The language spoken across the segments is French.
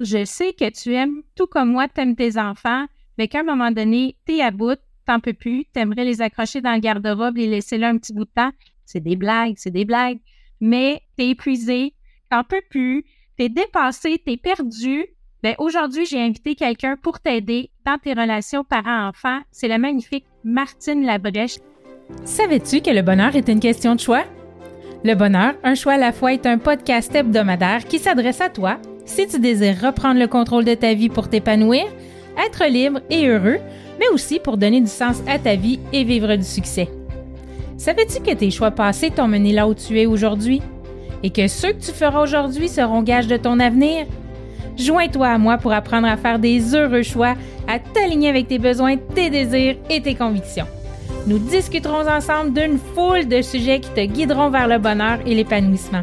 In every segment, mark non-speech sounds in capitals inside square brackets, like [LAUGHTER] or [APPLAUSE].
je sais que tu aimes, tout comme moi, tu aimes tes enfants, mais qu'à un moment donné, t'es à bout, t'en peux plus, t'aimerais les accrocher dans le garde-robe, les laisser là un petit bout de temps. C'est des blagues, c'est des blagues. Mais t'es épuisé, t'en peux plus, t'es dépassé, t'es perdu. Ben, aujourd'hui, j'ai invité quelqu'un pour t'aider dans tes relations parents-enfants. C'est la magnifique Martine Labrèche. Savais-tu que le bonheur est une question de choix? Le bonheur, un choix à la fois, est un podcast hebdomadaire qui s'adresse à toi si tu désires reprendre le contrôle de ta vie pour t'épanouir, être libre et heureux, mais aussi pour donner du sens à ta vie et vivre du succès. Savais-tu que tes choix passés t'ont mené là où tu es aujourd'hui? Et que ceux que tu feras aujourd'hui seront gages de ton avenir? Joins-toi à moi pour apprendre à faire des heureux choix, à t'aligner avec tes besoins, tes désirs et tes convictions. Nous discuterons ensemble d'une foule de sujets qui te guideront vers le bonheur et l'épanouissement.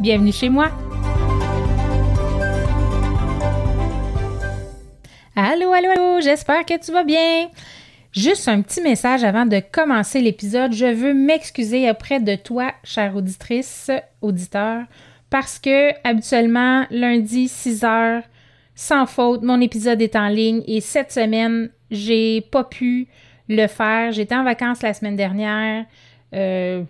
Bienvenue chez moi. Allô, allô, allô, j'espère que tu vas bien. Juste un petit message avant de commencer l'épisode. Je veux m'excuser auprès de toi, chère auditrice, auditeur, parce que habituellement, lundi, 6 heures, sans faute, mon épisode est en ligne et cette semaine, j'ai pas pu le faire. J'étais en vacances la semaine dernière. Euh,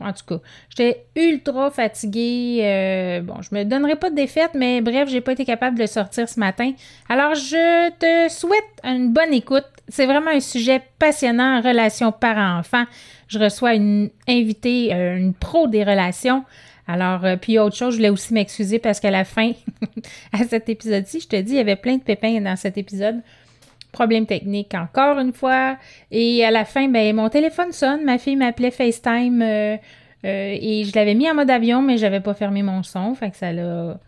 en tout cas, j'étais ultra fatiguée. Euh, bon, je me donnerai pas de défaite, mais bref, j'ai pas été capable de sortir ce matin. Alors, je te souhaite une bonne écoute. C'est vraiment un sujet passionnant, relation parent-enfant. Je reçois une invitée, euh, une pro des relations. Alors, puis autre chose, je voulais aussi m'excuser parce qu'à la fin, [LAUGHS] à cet épisode-ci, je te dis, il y avait plein de pépins dans cet épisode problème technique encore une fois. Et à la fin, ben, mon téléphone sonne. Ma fille m'appelait FaceTime euh, euh, et je l'avais mis en mode avion, mais j'avais pas fermé mon son. Fait que ça l'a.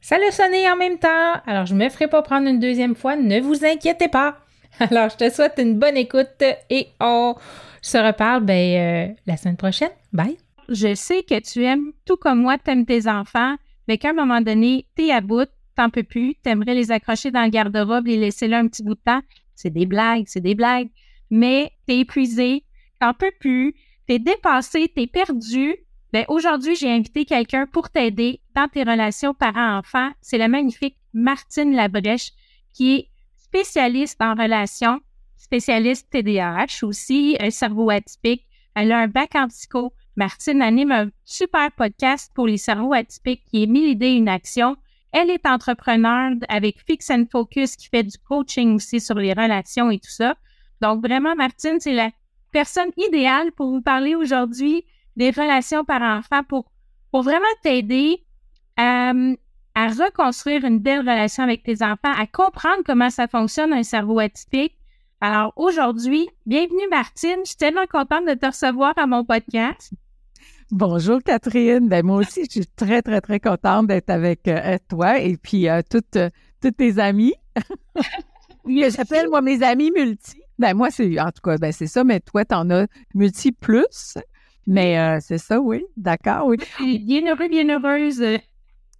Ça l'a sonné en même temps. Alors, je me ferai pas prendre une deuxième fois. Ne vous inquiétez pas. [LAUGHS] Alors, je te souhaite une bonne écoute et on se reparle ben, euh, la semaine prochaine. Bye. Je sais que tu aimes, tout comme moi, tu aimes tes enfants, mais qu'à un moment donné, tu es à bout, t'en peux plus, t'aimerais les accrocher dans le garde-robe, les laisser là un petit bout de temps. C'est des blagues, c'est des blagues. Mais t'es épuisé, t'en peux plus, t'es dépassé, t'es perdu. Ben, aujourd'hui, j'ai invité quelqu'un pour t'aider dans tes relations parents-enfants. C'est la magnifique Martine Labrèche, qui est spécialiste en relations, spécialiste TDAH aussi, un cerveau atypique. Elle a un bac en psycho. Martine anime un super podcast pour les cerveaux atypiques qui est Mille idées, une action. Elle est entrepreneur avec Fix and Focus qui fait du coaching aussi sur les relations et tout ça. Donc vraiment, Martine, c'est la personne idéale pour vous parler aujourd'hui des relations par enfant pour, pour vraiment t'aider à, à reconstruire une belle relation avec tes enfants, à comprendre comment ça fonctionne un cerveau atypique. Alors aujourd'hui, bienvenue Martine, je suis tellement contente de te recevoir à mon podcast. Bonjour Catherine. Ben, moi aussi, je suis très, très, très contente d'être avec euh, toi et puis euh, toutes, euh, toutes tes amies. [LAUGHS] J'appelle moi mes amis multi. Ben moi, c'est en tout cas, ben c'est ça, mais toi, tu en as multi plus. Mais c'est ça, oui. D'accord, oui. Bien heureux, bien heureuse.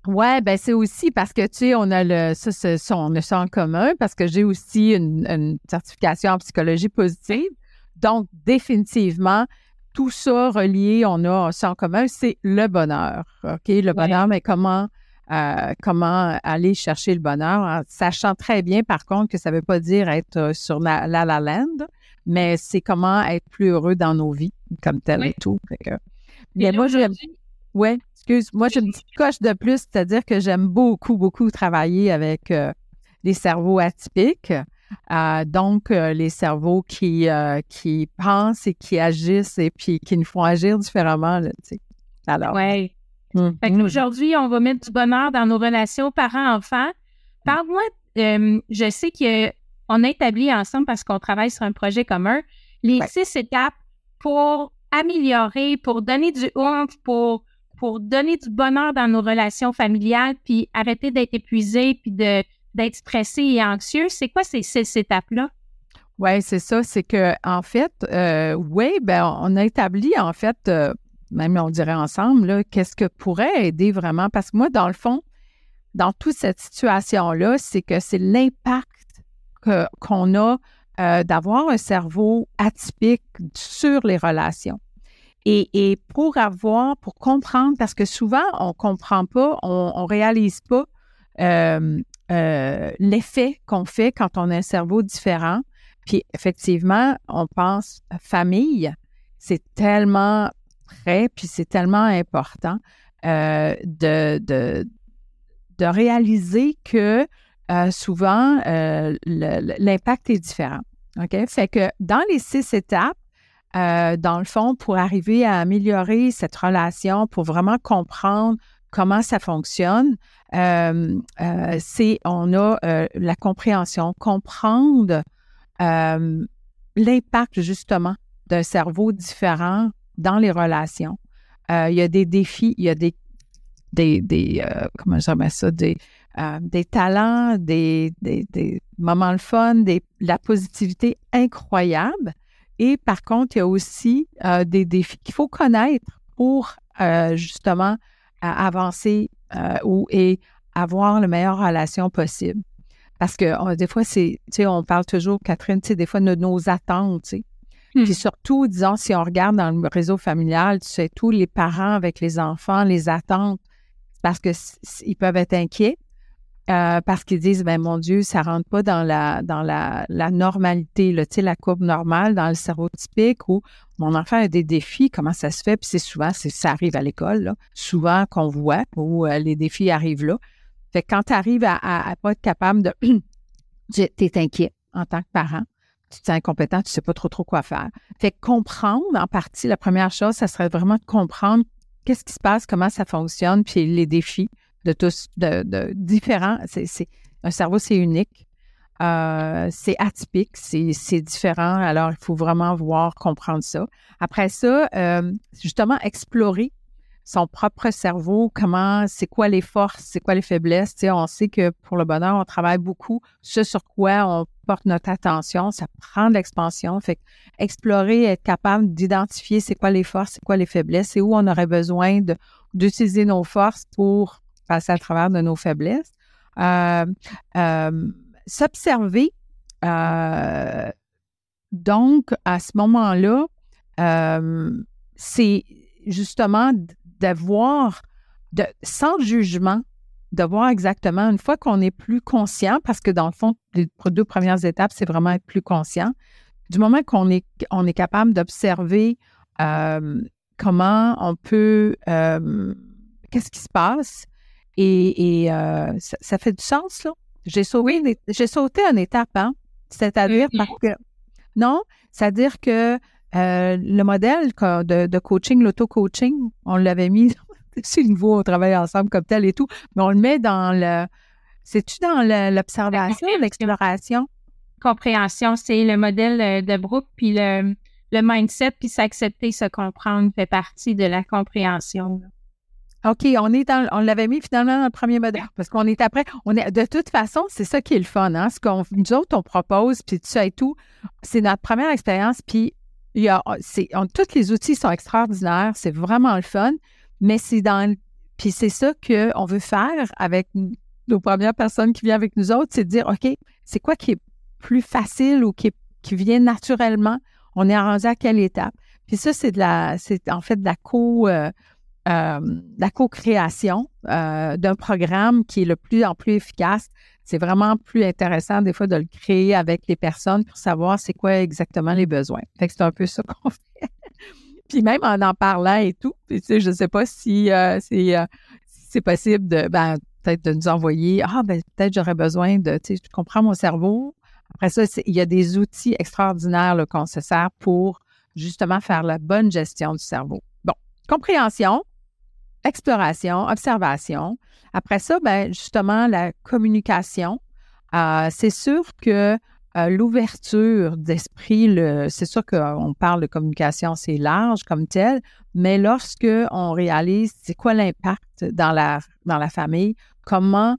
Ouais, ben c'est aussi parce que tu sais, on a le ça, ça, on a ça en commun parce que j'ai aussi une, une certification en psychologie positive. Donc, définitivement, tout ça relié, on a ça en commun, c'est le bonheur. OK? Le bonheur, mais comment, euh, comment aller chercher le bonheur, en sachant très bien, par contre, que ça ne veut pas dire être euh, sur la la, la land, mais c'est comment être plus heureux dans nos vies, comme tel et tout. mais moi, j'aime. Ouais, excuse, moi, j'ai une petite coche de plus, c'est-à-dire que j'aime beaucoup, beaucoup travailler avec euh, les cerveaux atypiques. Euh, donc, euh, les cerveaux qui, euh, qui pensent et qui agissent et puis qui nous font agir différemment. Là, Alors. Oui. Hum. Aujourd'hui, on va mettre du bonheur dans nos relations parents-enfants. Parle-moi, je sais qu'on a établi ensemble parce qu'on travaille sur un projet commun, les six étapes pour améliorer, pour donner du oomph, pour, pour donner du bonheur dans nos relations familiales, puis arrêter d'être épuisé, puis de, d'être stressé et anxieux? C'est quoi ces six étapes-là? Oui, c'est ça. C'est que, en fait, euh, oui, ben, on a établi, en fait, euh, même on dirait ensemble, qu'est-ce que pourrait aider vraiment? Parce que moi, dans le fond, dans toute cette situation-là, c'est que c'est l'impact qu'on a euh, d'avoir un cerveau atypique sur les relations. Et, pour avoir, pour comprendre, parce que souvent, on ne comprend pas, on ne réalise pas euh, euh, l'effet qu'on fait quand on a un cerveau différent. Puis effectivement, on pense famille, c'est tellement près, puis c'est tellement important de, de, de réaliser que euh, souvent, euh, l'impact est différent. OK? Fait que dans les six étapes, euh, dans le fond, pour arriver à améliorer cette relation, pour vraiment comprendre comment ça fonctionne, c'est on a la compréhension, comprendre l'impact justement d'un cerveau différent dans les relations. il y a des défis, il y a des des, des euh, ça, des, euh, talents, des, des, des, moments de fun, des, la positivité incroyable. Et par contre, il y a aussi euh, des défis qu'il faut connaître pour justement avancer ou, et avoir la meilleure relation possible. Parce que des fois, c'est, tu sais, on parle toujours, Catherine, tu sais, des fois, de nos attentes, tu sais. Puis hmm. surtout, disons, si on regarde dans le réseau familial, tu sais, tous les parents avec les enfants, les attentes parce qu'ils peuvent être inquiets. Euh, parce qu'ils disent, ben mon Dieu, ça rentre pas dans la dans la, la normalité, là, la courbe normale dans le cerveau typique où mon enfant a des défis, comment ça se fait? Puis c'est souvent, ça arrive à l'école, souvent qu'on voit où euh, les défis arrivent là. Fait que quand tu arrives à, ne pas être capable de [CLEARS THROAT] tu es inquiet en tant que parent, tu te sens incompétent, tu sais pas trop trop quoi faire. Fait que comprendre en partie, la première chose, ça serait vraiment de comprendre qu'est-ce qui se passe, comment ça fonctionne, puis les défis de tous, de, différents. C'est, un cerveau, c'est unique. Euh, c'est atypique, c'est, différent. Alors, il faut vraiment voir, comprendre ça. Après ça, euh, justement, explorer son propre cerveau, comment, c'est quoi les forces, c'est quoi les faiblesses? On sait que pour le bonheur, on travaille beaucoup. Ce sur quoi on porte notre attention, ça prend de l'expansion. Fait explorer, être capable d'identifier c'est quoi les forces, c'est quoi les faiblesses et où on aurait besoin d'utiliser nos forces pour passer à travers de nos faiblesses. Euh, euh, s'observer. Euh, donc, à ce moment-là, c'est justement d'avoir, de, sans jugement, de voir exactement, une fois qu'on est plus conscient, parce que dans le fond, les deux premières étapes, c'est vraiment être plus conscient. Du moment qu'on est, on est capable d'observer comment on peut, qu'est-ce qui se passe, et, euh, ça, fait du sens, là. J'ai sauté, j'ai sauté une étape, hein? C'est-à-dire parce que, non, c'est-à-dire que le modèle de, de coaching, l'auto-coaching, on l'avait mis [LAUGHS] c'est nouveau, on travaille ensemble comme tel et tout, mais on le met dans le. C'est-tu dans l'observation, l'exploration? Compréhension, c'est le modèle euh, de Brooke, puis le, le mindset, puis s'accepter, se comprendre fait partie de la compréhension. OK, on est dans, on l'avait mis finalement dans le premier modèle parce qu'on est après, on est de toute façon, c'est ça qui est le fun, hein? Ce qu'on nous autres on propose, puis tout ça et tout, c'est notre première expérience, puis il y a, c'est, tous les outils sont extraordinaires, c'est vraiment le fun. Mais c'est dans. Puis c'est ça qu'on veut faire avec nos premières personnes qui viennent avec nous autres, c'est de dire, OK, c'est quoi qui est plus facile ou qui, qui vient naturellement? On est rendu à quelle étape? Puis ça, c'est de la, c'est en fait de la co, euh, euh, la co-création euh, d'un programme qui est le plus en plus efficace. C'est vraiment plus intéressant des fois de le créer avec les personnes pour savoir c'est quoi exactement les besoins. C'est un peu ça qu'on [LAUGHS] fait. Puis même en en parlant et tout, tu sais, je ne sais pas si, euh, euh, c'est possible de, ben, peut-être de nous envoyer, ah, ben, peut-être j'aurais besoin de, tu comprends mon cerveau. Après ça, il y a des outils extraordinaires qu'on se sert pour justement faire la bonne gestion du cerveau. Bon, compréhension, exploration, observation. Après ça, ben, justement, la communication. Euh, c'est sûr que euh, l'ouverture d'esprit, c'est sûr qu'on parle de communication, c'est large comme tel, mais lorsque on réalise c'est quoi l'impact dans la, dans la famille, comment,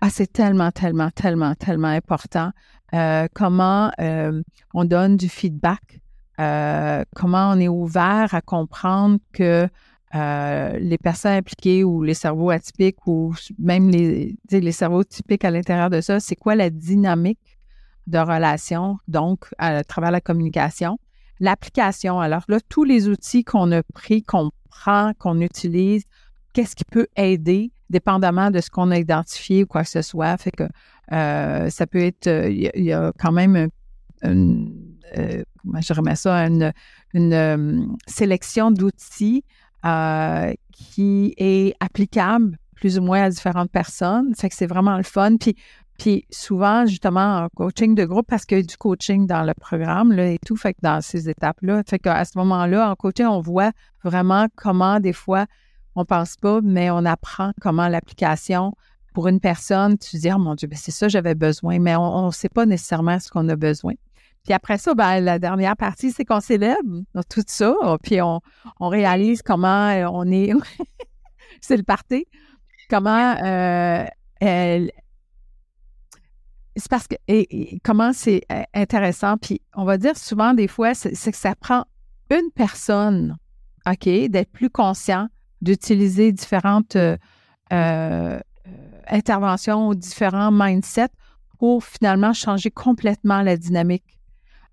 ah, c'est tellement, tellement, tellement, tellement important, euh, comment on donne du feedback, comment on est ouvert à comprendre que les personnes impliquées ou les cerveaux atypiques ou même les, les cerveaux typiques à l'intérieur de ça, c'est quoi la dynamique de relation, donc à travers la communication? L'application, alors là, tous les outils qu'on a pris, qu'on prend, qu'on utilise, qu'est-ce qui peut aider, dépendamment de ce qu'on a identifié ou quoi que ce soit. Fait que euh, ça peut être, euh, il y, a quand même une, euh, comment je remets ça, une, une sélection d'outils qui est applicable plus ou moins à différentes personnes. Fait que c'est vraiment le fun. Puis puis souvent, justement, en coaching de groupe, parce qu'il y a du coaching dans le programme là, et tout, fait que dans ces étapes-là, fait qu'à ce moment-là, en coaching, on voit vraiment comment des fois, on pense pas, mais on apprend comment l'application pour une personne, tu dis, oh mon Dieu, ben c'est ça, j'avais besoin, mais on ne sait pas nécessairement ce qu'on a besoin. Puis après ça, ben, la dernière partie, c'est qu'on célèbre tout ça, puis on, on réalise comment euh, on est, [LAUGHS] c'est le party, comment euh, elle, c'est parce que et, comment c'est euh, intéressant, puis on va dire souvent des fois, c'est que ça prend une personne, OK, d'être plus conscient, d'utiliser différentes interventions ou différents mindsets pour finalement changer complètement la dynamique.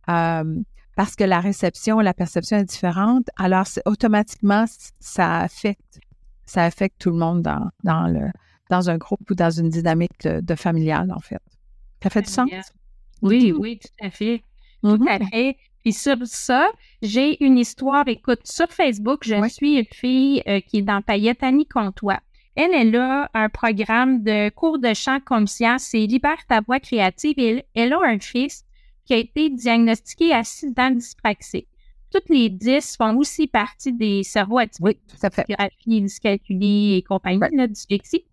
Parce que la réception la perception est différente, alors automatiquement, ça affecte, ça affecte tout le monde dans, dans, le, dans un groupe ou dans une dynamique de, de familiale, en fait. Ça fait du sens? Oui, oui, tout à fait. Tout à mm-hmm. fait. Puis sur ça, j'ai une histoire. Écoute, sur Facebook, je suis une fille euh, qui est dans Payette Annie Comtois. Elle, elle a un programme de cours de chant conscient, c'est Libère ta voix créative. Et elle, a un fils qui a été diagnostiqué accident dyspraxique. Toutes les dix font aussi partie des cerveaux atypiques. Oui, tout à fait. dyscalculie et compagnie, la dyslexie.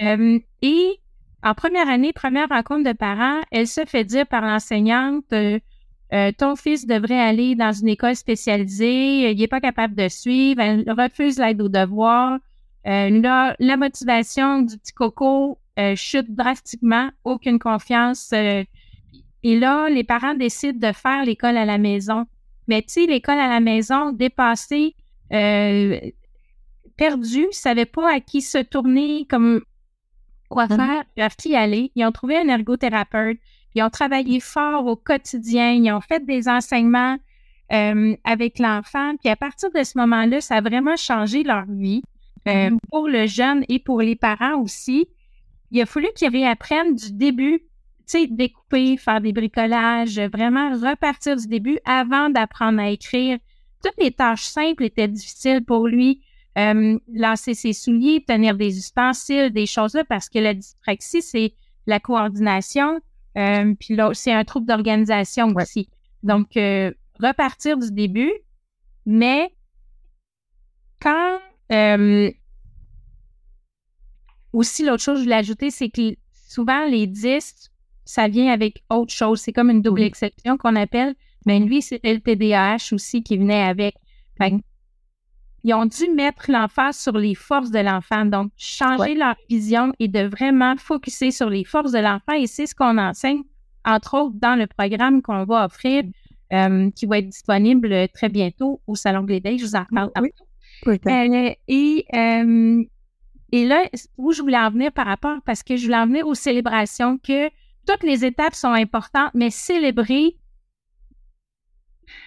Euh, et en première année, première rencontre de parents, elle se fait dire par l'enseignante euh, euh, ton fils devrait aller dans une école spécialisée, il n'est pas capable de suivre, elle refuse l'aide aux devoirs. La motivation du petit coco chute drastiquement, aucune confiance. Et là, les parents décident de faire l'école à la maison. Mais tu sais, l'école à la maison, dépassée, perdue, ne savait pas à qui se tourner comme quoi mm-hmm. faire, doivent y aller. Ils ont trouvé un ergothérapeute, ils ont travaillé fort au quotidien, ils ont fait des enseignements euh, avec l'enfant. Puis à partir de ce moment-là, ça a vraiment changé leur vie euh, mm-hmm. pour le jeune et pour les parents aussi. Il a fallu qu'ils réapprennent du début, tu sais, découper, faire des bricolages, vraiment repartir du début avant d'apprendre à écrire. Toutes les tâches simples étaient difficiles pour lui euh, lancer ses souliers, tenir des ustensiles, des choses-là, parce que la dyspraxie, c'est la coordination, euh, puis là, c'est un trouble d'organisation aussi. Donc, euh, repartir du début, mais quand... Euh, aussi, l'autre chose que je voulais ajouter, c'est que souvent, les 10, ça vient avec autre chose. C'est comme une double exception qu'on appelle. Mais lui, c'était le TDAH aussi qui venait avec ils ont dû mettre l'emphase sur les forces de l'enfant, donc changer leur vision et de vraiment focuser sur les forces de l'enfant. Et c'est ce qu'on enseigne, entre autres, dans le programme qu'on va offrir, euh, qui va être disponible très bientôt au Salon Glédé. Je vous en parle oui. Euh, et, euh, et là, où je voulais en venir par rapport, parce que je voulais en venir aux célébrations, que toutes les étapes sont importantes, mais célébrer,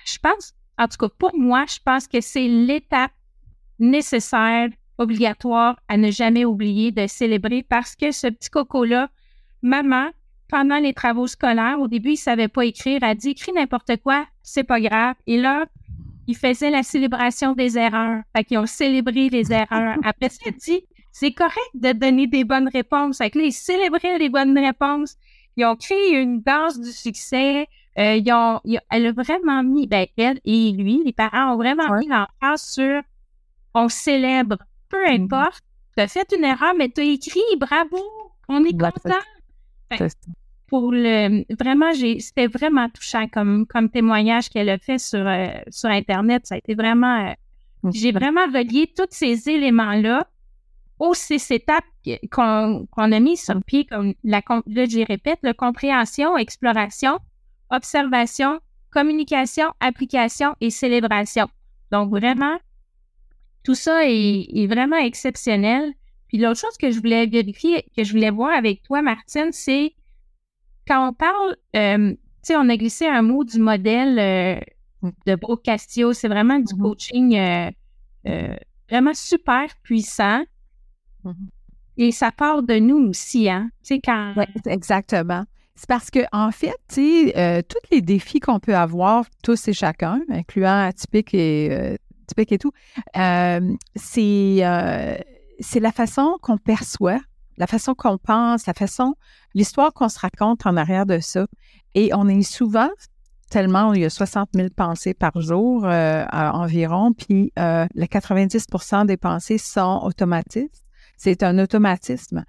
je pense, en tout cas pour moi, je pense que c'est l'étape nécessaire, obligatoire à ne jamais oublier de célébrer parce que ce petit coco-là, maman, pendant les travaux scolaires, au début, il savait pas écrire, a dit écris n'importe quoi, c'est pas grave. Et là, il faisait la célébration des erreurs. Fait qu'ils ont célébré les erreurs. [LAUGHS] Après, ça dit c'est correct de donner des bonnes réponses. Fait que là, ils célébraient les bonnes réponses. Ils ont créé une danse du succès. Euh, ils ont, elle a vraiment mis, ben, elle et lui, les parents ont vraiment mis l'emphase sur on célèbre, peu mm-hmm. importe. Tu as fait une erreur, mais tu as écrit, bravo, on est content. pour le vraiment j'ai c'était vraiment touchant comme comme témoignage qu'elle a fait sur euh, sur internet ça a été vraiment euh, j'ai vraiment relié tous ces éléments aux six étapes qu'on a mis sur pied comme la là j'y répète la compréhension exploration observation communication application et célébration donc vraiment tout ça est, est vraiment exceptionnel puis l'autre chose que je voulais vérifier que je voulais voir avec toi Martine c'est quand on parle, euh, tu sais, on a glissé un mot du modèle euh, de Brooke Castillo. C'est vraiment du mm-hmm. coaching euh, vraiment super puissant. Mm-hmm. Et ça part de nous aussi, hein? Tu sais, quand. Exactement. C'est parce que, en fait, tu sais, tous les défis qu'on peut avoir, tous et chacun, incluant atypique et, typique et tout, c'est la façon qu'on perçoit la façon qu'on pense, la façon, l'histoire qu'on se raconte en arrière de ça. Et on est souvent, tellement il y a 60 000 pensées par jour euh, environ, puis euh, les 90% des pensées sont automatistes. C'est un automatisme.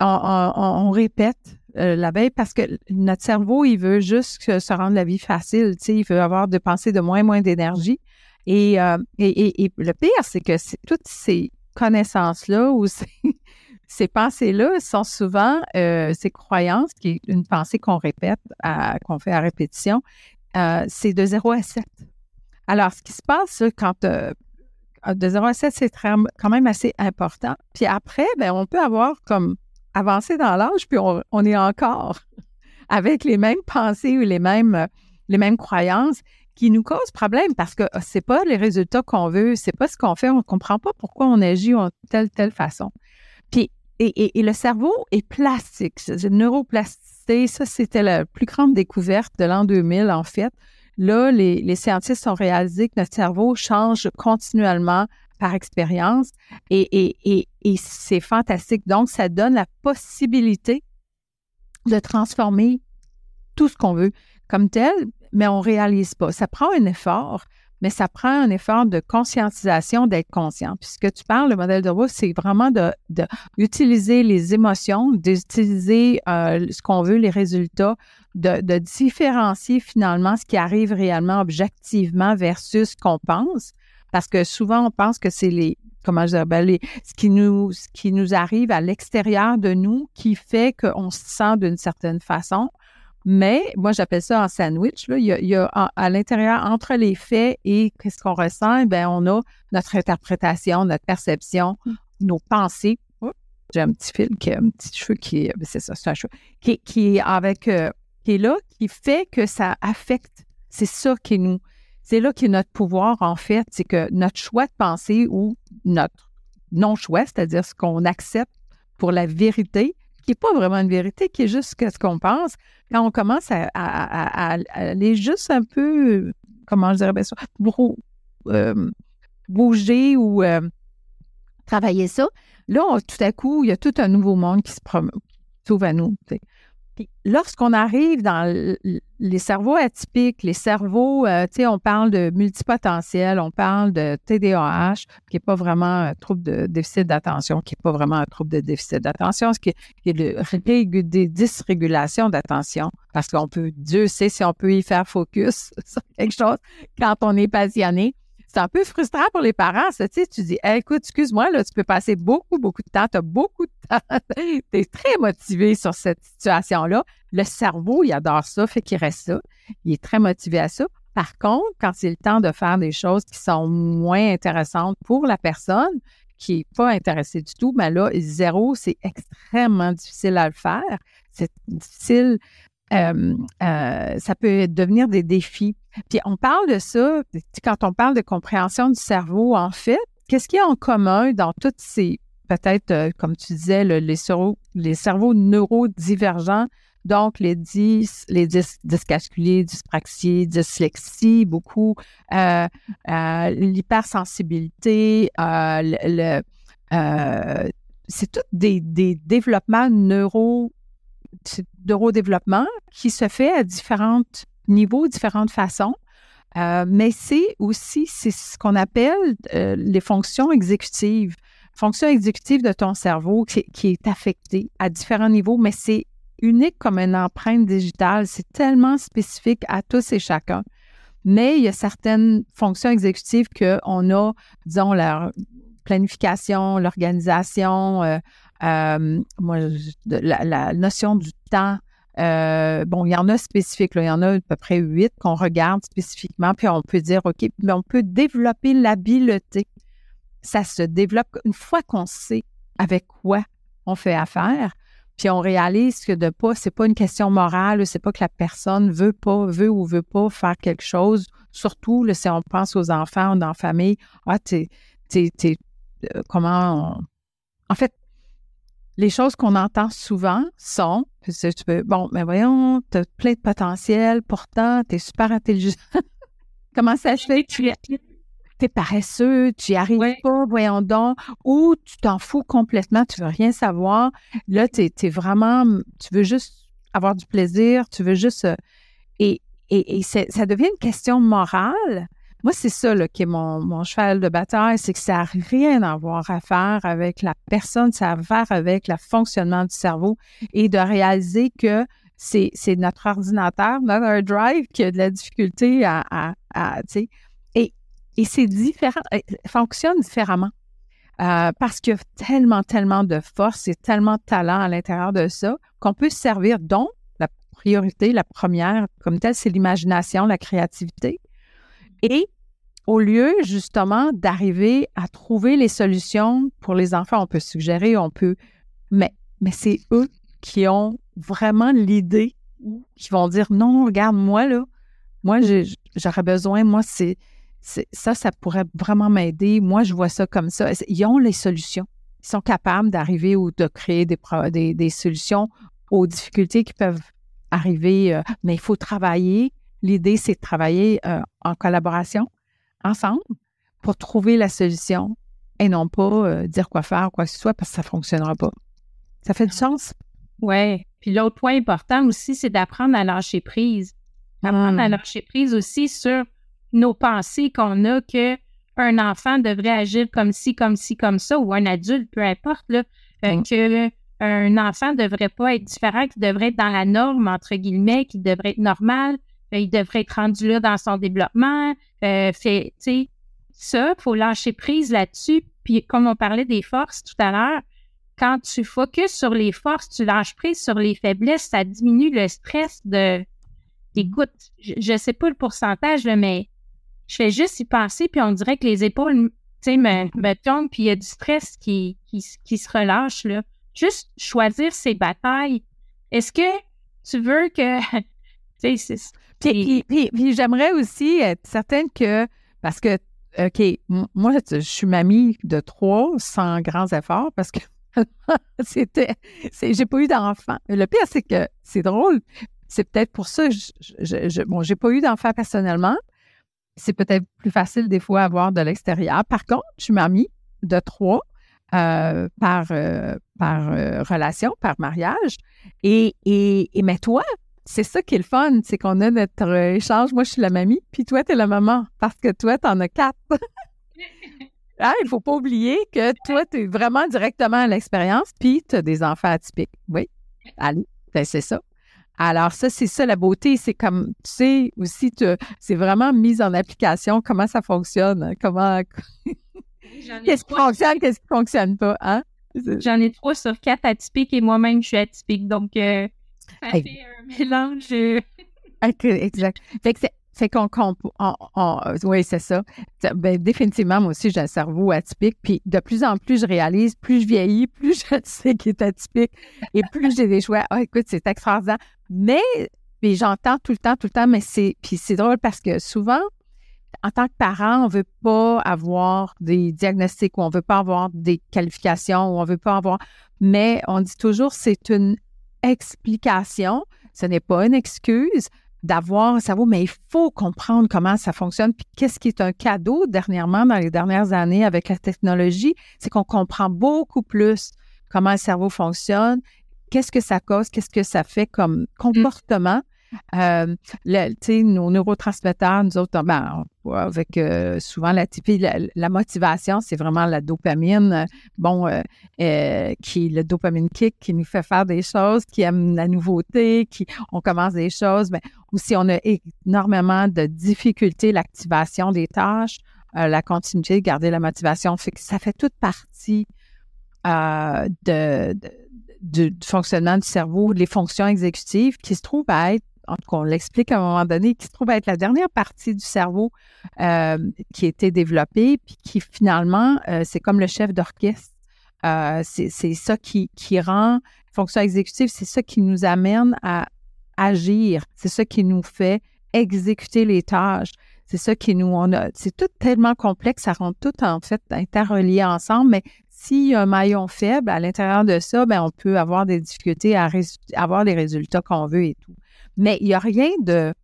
On, répète euh, la veille parce que notre cerveau, il veut juste se rendre la vie facile. Il veut avoir de pensées de moins en moins d'énergie. Et, et, et, et, le pire, c'est que toutes ces connaissances-là ou [LAUGHS] ces, pensées-là sont souvent euh, ces croyances, qui est une pensée qu'on répète, qu'on fait à répétition, euh, c'est de 0 à 7. Alors, ce qui se passe quand euh, de 0 à 7, c'est quand même assez important. Puis après, ben, on peut avoir comme avancé dans l'âge, puis on, est encore [LAUGHS] avec les mêmes pensées ou les mêmes, croyances qui nous causent problème parce que c'est pas les résultats qu'on veut, c'est pas ce qu'on fait, on ne comprend pas pourquoi on agit de telle telle façon. Puis et, le cerveau est plastique, c'est neuroplasticité. Ça, c'était la plus grande découverte de l'an 2000, en fait. Là, les, scientifiques ont réalisé que notre cerveau change continuellement par expérience et, c'est fantastique. Donc, ça donne la possibilité de transformer tout ce qu'on veut comme tel, mais on ne réalise pas. Ça prend un effort, mais ça prend un effort de conscientisation, d'être conscient. Puisque tu parles, le modèle de roue, c'est vraiment d'utiliser de, les émotions, d'utiliser euh, ce qu'on veut, les résultats, de, de, différencier finalement ce qui arrive réellement objectivement versus ce qu'on pense. Parce que souvent, on pense que c'est les, comment je ben ce, ce qui nous arrive à l'extérieur de nous qui fait qu'on se sent d'une certaine façon. Mais moi, j'appelle ça un sandwich. Là. Il y a, à l'intérieur, entre les faits et qu'est-ce qu'on ressent, ben on a notre interprétation, notre perception, mmh. nos pensées. J'ai un petit fil, qui, un petit cheveu qui est, ben, c'est ça, c'est un cheveu, qui, avec, euh, qui est là, qui fait que ça affecte. C'est ça qui est nous. C'est là qui est notre pouvoir, en fait. C'est que notre choix de pensée ou notre non-choix, c'est-à-dire ce qu'on accepte pour la vérité, qui n'est pas vraiment une vérité, qui est juste ce qu'on pense, quand on commence à, aller juste un peu, comment je dirais bien ça, euh, bouger ou euh, travailler ça, là, tout à coup, il y a tout un nouveau monde qui se s'ouvre à nous lorsqu'on arrive dans les cerveaux atypiques, les cerveaux, euh, tu sais, on parle de multipotentiel, on parle de TDAH, qui n'est pas vraiment un trouble de déficit d'attention, qui n'est pas vraiment un trouble de déficit d'attention, ce qui est, des dysrégulations d'attention, parce qu'on peut, Dieu sait si on peut y faire focus [LAUGHS] sur quelque chose quand on est passionné c'est un peu frustrant pour les parents. Ça, tu, sais, tu dis, écoute, excuse-moi, là, tu peux passer beaucoup, beaucoup de temps, tu as beaucoup de temps, [LAUGHS] tu es très motivé sur cette situation-là. Le cerveau, il adore ça, fait qu'il reste ça. Il est très motivé à ça. Par contre, quand c'est le temps de faire des choses qui sont moins intéressantes pour la personne, qui n'est pas intéressée du tout, mais ben là, zéro, c'est extrêmement difficile à le faire. C'est difficile euh, euh, ça peut devenir des défis. Puis on parle de ça, quand on parle de compréhension du cerveau, en fait, qu'est-ce qu'il y a en commun dans toutes ces, peut-être, euh, comme tu disais, les, cerveaux, les cerveaux neurodivergents, donc les dys, les dys, dyscalculiers, dyspraxies, dyslexie, beaucoup, l'hypersensibilité, le, c'est tous des, des développements neuro d'eurodéveloppement qui se fait à différents niveaux, différentes façons. Euh, mais c'est aussi ce qu'on appelle euh, les fonctions exécutives. Fonction exécutive de ton cerveau qui, est affectée à différents niveaux, mais c'est unique comme une empreinte digitale. C'est tellement spécifique à tous et chacun. Mais il y a certaines fonctions exécutives qu'on a, disons, la planification, l'organisation, euh, moi, la, notion du temps. Euh, bon, il y en a spécifiques, il y en a à peu près huit qu'on regarde spécifiquement, puis on peut dire, OK, mais on peut développer l'habileté. Ça se développe une fois qu'on sait avec quoi on fait affaire, puis on réalise que de pas, c'est pas une question morale, c'est pas que la personne veut pas, veut ou veut pas faire quelque chose. Surtout, si on pense aux enfants, dans la famille, ah, t'es, t'es, euh, comment En fait, les choses qu'on entend souvent sont, tu peux, bon, mais voyons, tu as plein de potentiel, pourtant, tu es super intelligent. [LAUGHS] Comment ça se fait que tu es paresseux, tu n'y arrives pas, voyons donc, ou tu t'en fous complètement, tu veux rien savoir. Là, tu es, vraiment, tu veux juste avoir du plaisir, tu veux juste. Euh, et, et, et ça devient une question morale moi, c'est ça là, qui est mon, cheval de bataille, c'est que ça n'a rien à voir à faire avec la personne, ça a à faire avec le fonctionnement du cerveau et de réaliser que c'est, notre ordinateur, notre drive qui a de la difficulté à, à, tu sais, et, et c'est différent, fonctionne différemment. Euh, parce qu'il y a tellement, tellement de force et tellement de talent à l'intérieur de ça qu'on peut se servir. Donc, la priorité, la première, comme telle, c'est l'imagination, la créativité. Et au lieu justement d'arriver à trouver les solutions pour les enfants, on peut suggérer, on peut, mais, mais c'est eux qui ont vraiment l'idée, qui vont dire non, regarde, moi là, moi j'aurais besoin, moi c'est, ça, ça pourrait vraiment m'aider. Moi, je vois ça comme ça. Ils ont les solutions. Ils sont capables d'arriver ou de créer des, des, des, solutions aux difficultés qui peuvent arriver, euh, mais il faut travailler L'idée, c'est de travailler euh, en collaboration, ensemble, pour trouver la solution et non pas euh, dire quoi faire ou quoi que ce soit parce que ça ne fonctionnera pas. Ça fait du sens? Oui. Puis l'autre point important aussi, c'est d'apprendre à lâcher prise. Apprendre à hmm. lâcher prise aussi sur nos pensées qu'on a que un enfant devrait agir comme ci, comme ci, comme ça, ou un adulte, peu importe, là, euh, hmm. que un enfant ne devrait pas être différent, qu'il devrait être dans la norme, entre guillemets, qu'il devrait être normal, il devrait être rendu là dans son développement. Euh, ça, il faut lâcher prise là-dessus. Puis, comme on parlait des forces tout à l'heure, quand tu focuses sur les forces, tu lâches prise sur les faiblesses, ça diminue le stress de. Écoute, je ne sais pas le pourcentage, mais je fais juste y penser, puis on dirait que les épaules, me, me tombent, puis il y a du stress qui, qui, qui se relâche, là. Juste choisir ses batailles. Est-ce que tu veux que. [LAUGHS] puis, j'aimerais aussi être certaine que, parce que, OK, moi, je suis mamie de trois sans grands efforts parce que [LAUGHS] c'était, j'ai pas eu d'enfant. Le pire, c'est que c'est drôle. C'est peut-être pour ça, je, je, bon, j'ai pas eu d'enfant personnellement. C'est peut-être plus facile des fois à voir de l'extérieur. Par contre, je suis mamie de trois euh, par, euh, par euh, relation, par mariage. Et, et, et mais toi, c'est ça qui est le fun, c'est qu'on a notre euh, échange. Moi, je suis la mamie, puis toi, tu es la maman, parce que toi, tu en as quatre. ah, [LAUGHS] il ne faut pas oublier que toi, tu es vraiment directement à l'expérience, puis tu as des enfants atypiques. Oui, allez, ben, c'est ça. Alors, ça, c'est ça la beauté. C'est comme, tu sais, aussi, c'est vraiment mise en application, comment ça fonctionne, hein, comment. [LAUGHS] qu'est-ce qui fonctionne, qu'est-ce qui ne fonctionne pas, hein? J'en ai trois sur quatre atypiques et moi-même, je suis atypique. Donc, euh, ça fait un mélange. Euh. exact. Fait que c'est qu'on, oui, c'est ça. Ben, définitivement, moi aussi, j'ai un cerveau atypique. Puis de plus en plus, je réalise, plus je vieillis, [LAUGHS] plus je sais qu'il est atypique et plus j'ai des choix. Ah, écoute, c'est extraordinaire. Mais, puis j'entends tout le temps, tout le temps, mais c'est, puis c'est drôle parce que souvent, en tant que parent, on ne veut pas avoir des diagnostics ou on ne veut pas avoir des qualifications ou on ne veut pas avoir, mais on dit toujours c'est une explication. Ce n'est pas une excuse d'avoir un cerveau, mais il faut comprendre comment ça fonctionne. Puis qu'est-ce qui est un cadeau dernièrement, dans les dernières années avec la technologie, c'est qu'on comprend beaucoup plus comment le cerveau fonctionne, qu'est-ce que ça cause, qu'est-ce que ça fait comme comportement. Euh, nos neurotransmetteurs, nous autres, ben, avec euh, souvent la typie, la, motivation, c'est vraiment la dopamine, bon, euh, euh, qui le dopamine kick qui nous fait faire des choses, qui aime la nouveauté, qui on commence des choses, mais aussi on a énormément de difficultés, l'activation des tâches, la continuité, garder la motivation, fait que ça fait toute partie de, du fonctionnement du cerveau, les fonctions exécutives qui se trouvent à être en tout cas, on l'explique à un moment donné, qui se trouve être la dernière partie du cerveau euh, qui a été développée, puis qui finalement, euh, c'est comme le chef d'orchestre. Euh, c'est ça qui, rend fonction exécutive, c'est ça qui nous amène à agir, c'est ça qui nous fait exécuter les tâches. C'est ça qui nous, c'est tout tellement complexe, ça rend tout en fait interrelié ensemble, mais s'il y a un maillon faible à l'intérieur de ça, ben on peut avoir des difficultés à avoir les résultats qu'on veut et tout. Mais il n'y a rien de.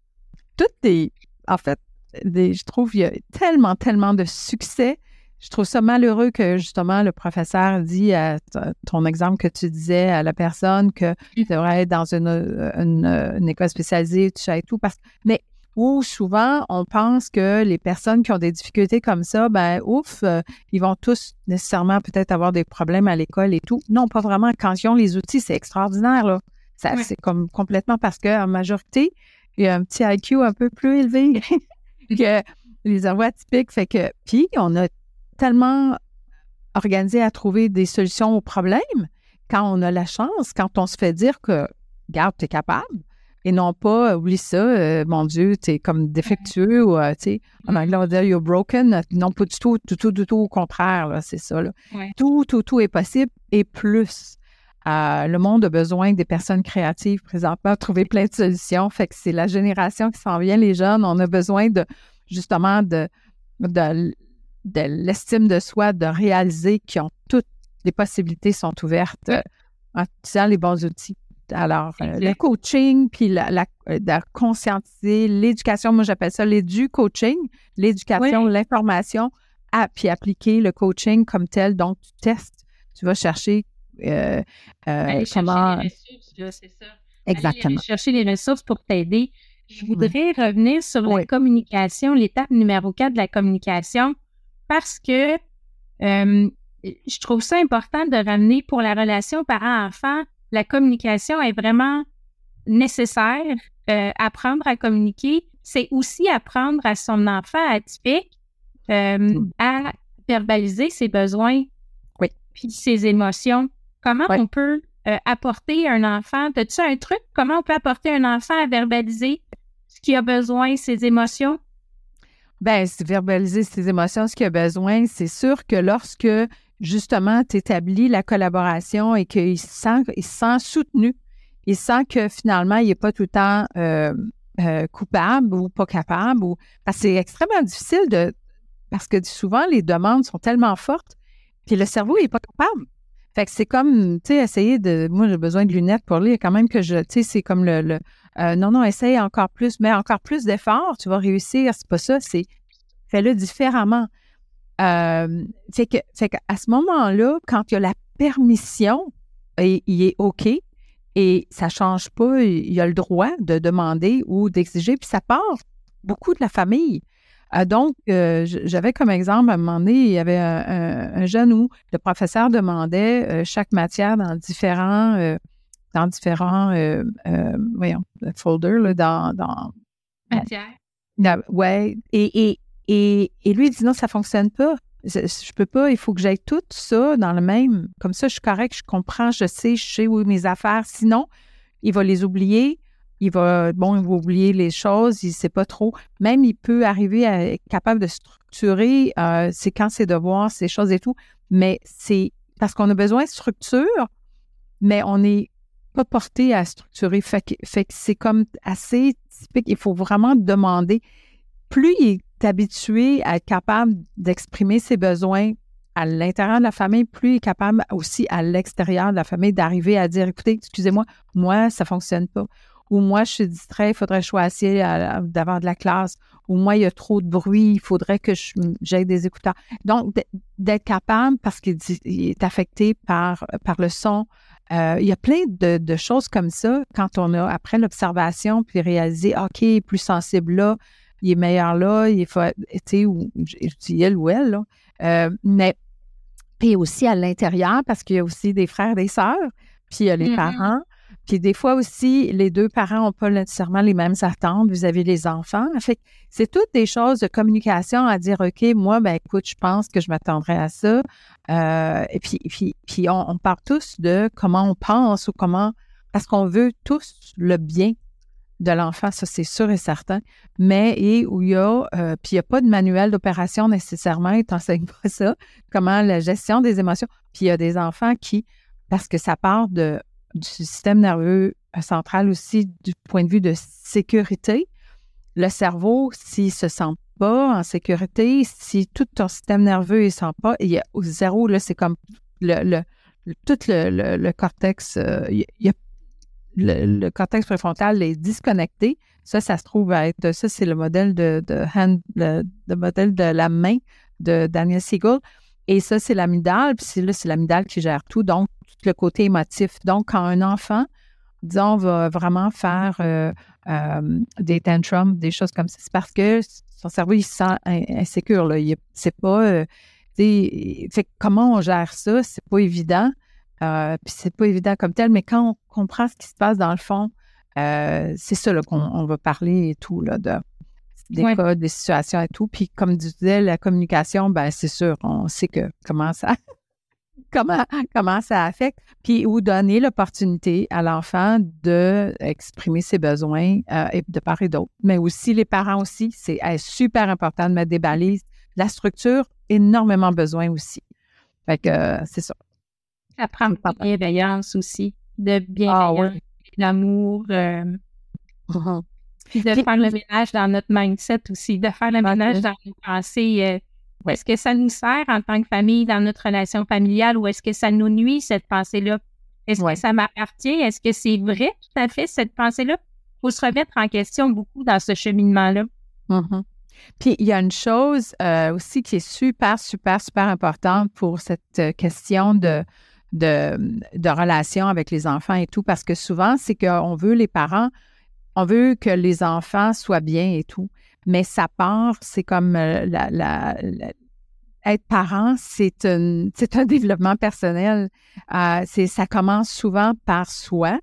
Toutes des. En fait, je trouve qu'il y a tellement, tellement de succès. Je trouve ça malheureux que justement le professeur dit à ton exemple que tu disais à la personne que tu devrais être dans une, une, école spécialisée, tu sais et tout. Parce, mais où souvent on pense que les personnes qui ont des difficultés comme ça, ben ouf, euh, ils vont tous nécessairement peut-être avoir des problèmes à l'école et tout. Non, pas vraiment. Quand ils ont les outils, c'est extraordinaire, là. Ça, c'est comme complètement parce qu'en majorité, il y a un petit IQ un peu plus élevé [LAUGHS] que les envois typiques. Fait que, puis, on a tellement organisé à trouver des solutions aux problèmes quand on a la chance, quand on se fait dire que, garde, tu es capable. Et non pas, oublie ça, euh, mon Dieu, tu es comme défectueux ou, euh, tu sais, en anglais, on dire you're broken. Non, pas du tout, du tout, du tout, au contraire, c'est ça. Là. Tout, tout, tout est possible et plus le monde a besoin des personnes créatives présentement, trouver plein de solutions. Fait que c'est la génération qui s'en vient, les jeunes. On a besoin de justement de, de, l'estime de soi, de réaliser qu'ils ont toutes les possibilités sont ouvertes euh, en utilisant les bons outils. Alors, euh, le coaching, puis la, la, euh, conscientiser, l'éducation, moi j'appelle ça l'édu-coaching, l'éducation, l'information, puis appliquer le coaching comme tel. Donc, tu testes, tu vas chercher euh, euh, comment. c'est ça. Exactement. chercher les ressources pour t'aider. Je voudrais revenir sur la communication, l'étape numéro 4 de la communication, parce que euh, je trouve ça important de ramener pour la relation parent-enfant, la communication est vraiment nécessaire. apprendre à communiquer, c'est aussi apprendre à son enfant atypique à verbaliser ses besoins, oui. puis ses émotions. Comment on peut euh, apporter un enfant, as-tu un truc? Comment on peut apporter un enfant à verbaliser ce qu'il a besoin, ses émotions? Bien, verbaliser ses émotions, ce qu'il a besoin, c'est sûr que lorsque justement tu établis la collaboration et qu'il sent, il sent soutenu, il sent que finalement il n'est pas tout le temps euh, euh, coupable ou pas capable, ou parce que c'est extrêmement difficile de parce que souvent les demandes sont tellement fortes, puis le cerveau n'est pas capable. Fait que c'est comme, tu sais, essayer de. Moi, j'ai besoin de lunettes pour lire quand même que je. Tu sais, c'est comme le. Euh, non, non, essaye encore plus, mets encore plus d'efforts, tu vas réussir. C'est pas ça, c'est fais-le différemment. Euh, fait que, qu'à ce moment-là, quand il y a la permission, il, il est OK et ça change pas, il y a le droit de demander ou d'exiger, puis ça part beaucoup de la famille. Ah, donc, euh, j'avais comme exemple, à un moment donné, il y avait un, jeune où le professeur demandait euh, chaque matière dans différents, euh, dans différents voyons, folders, là, dans, dans Matière. ouais. Et, et, et, et, lui, il dit non, ça ne fonctionne pas. Je, ne peux pas, il faut que j'aille tout ça dans le même. Comme ça, je suis correct, je comprends, je sais, je sais où mes affaires. Sinon, il va les oublier il va, bon, il va oublier les choses, il ne sait pas trop. Même, il peut arriver à être capable de structurer euh, ses quand ses devoirs, ses choses et tout. Mais c'est parce qu'on a besoin de structure, mais on n'est pas porté à structurer. Fait que, fait que c'est comme assez typique. Il faut vraiment demander. Plus il est habitué à être capable d'exprimer ses besoins à l'intérieur de la famille, plus il est capable aussi à l'extérieur de la famille d'arriver à dire, écoutez, excusez-moi, moi, ça ne fonctionne pas ou moi, je suis distrait, il faudrait que je sois assis devant de la classe, ou moi, il y a trop de bruit, il faudrait que j'aille des écouteurs. Donc, d'être capable, parce qu'il est affecté par, par le son, Euh, il y a plein de, choses comme ça quand on a, après l'observation, puis réalisé, OK, il est plus sensible là, il est meilleur là, il faut, tu sais, ou je dis elle ou elle, là. Euh, mais, puis aussi à l'intérieur, parce qu'il y a aussi des frères et des sœurs, puis il y a les mm-hmm. parents. Puis des fois aussi, les deux parents n'ont pas nécessairement les mêmes attentes vis-à-vis des enfants. Fait c'est toutes des choses de communication à dire, OK, moi, ben écoute, je pense que je m'attendrai à ça. Euh, et puis, puis, puis on, part tous de comment on pense ou comment, parce qu'on veut tous le bien de l'enfant, ça c'est sûr et certain, mais et où il y a, euh, puis il n'y a pas de manuel d'opération nécessairement, ils t'enseignent pas ça, comment la gestion des émotions, puis il y a des enfants qui, parce que ça part de, du système nerveux central aussi du point de vue de sécurité, le cerveau, s'il se sent pas en sécurité, si tout ton système nerveux ne sent pas, il y a au zéro, là, c'est comme le, le, tout le, le, cortex, euh, il y a le, cortex préfrontal est disconnecté. Ça, ça se trouve à être, ça, c'est le modèle de, de hand, le, modèle de la main de Daniel Siegel. Et ça, c'est l'amygdale. Puis là, c'est l'amygdale qui gère tout. Donc, le côté émotif. Donc, quand un enfant, disons, va vraiment faire euh, euh, des tantrums, des choses comme ça, c'est parce que son cerveau, il se sent insécure. Là. c'est pas. Euh, fait comment on gère ça? C'est pas évident. Puis c'est pas évident comme tel, mais quand on comprend ce qui se passe dans le fond, c'est ça qu'on va parler et tout, là, de, des cas, des situations et tout. Puis comme tu disais, la communication, ben c'est sûr, on sait que comment ça comment, comment ça affecte, puis ou donner l'opportunité à l'enfant d'exprimer ses besoins euh, et de part et d'autre. Mais aussi les parents aussi, c'est super important de mettre des balises. La structure, énormément besoin aussi. Fait que c'est ça. Apprendre par bienveillance aussi, de bienveillance, ah, l'amour. Euh. [LAUGHS] Puis de faire le ménage dans notre mindset aussi, de faire le ménage dans nos pensées. Euh, est-ce que ça nous sert en tant que famille dans notre relation familiale ou est-ce que ça nous nuit, cette pensée-là? Est-ce que ça m'appartient? Est-ce que c'est vrai tout à fait, cette pensée-là? Il faut se remettre en question beaucoup dans ce cheminement-là. Uh-huh. Puis il y a une chose euh, aussi qui est super, super, super importante pour cette question de de, de relations avec les enfants et tout, parce que souvent, c'est qu'on veut les parents, on veut que les enfants soient bien et tout, mais ça part, c'est comme euh, être parent, [LAUGHS] c'est un, développement personnel. Euh, ça commence souvent par soi.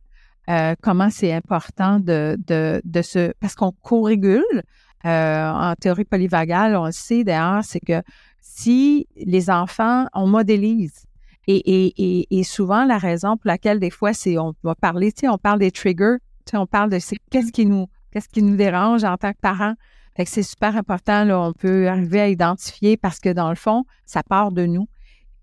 Euh, comment c'est important de, de, de se... Parce qu'on co-régule. en théorie polyvagale, on le sait d'ailleurs, c'est que si les enfants, on modélise et, et, et, souvent, la raison pour laquelle des fois, c'est on va parler, tu sais, on parle des triggers, tu sais, on parle de qu'est-ce qui nous qu'est-ce qui nous dérange en tant que parents. Fait que c'est super important, là, on peut arriver à identifier parce que dans le fond, ça part de nous.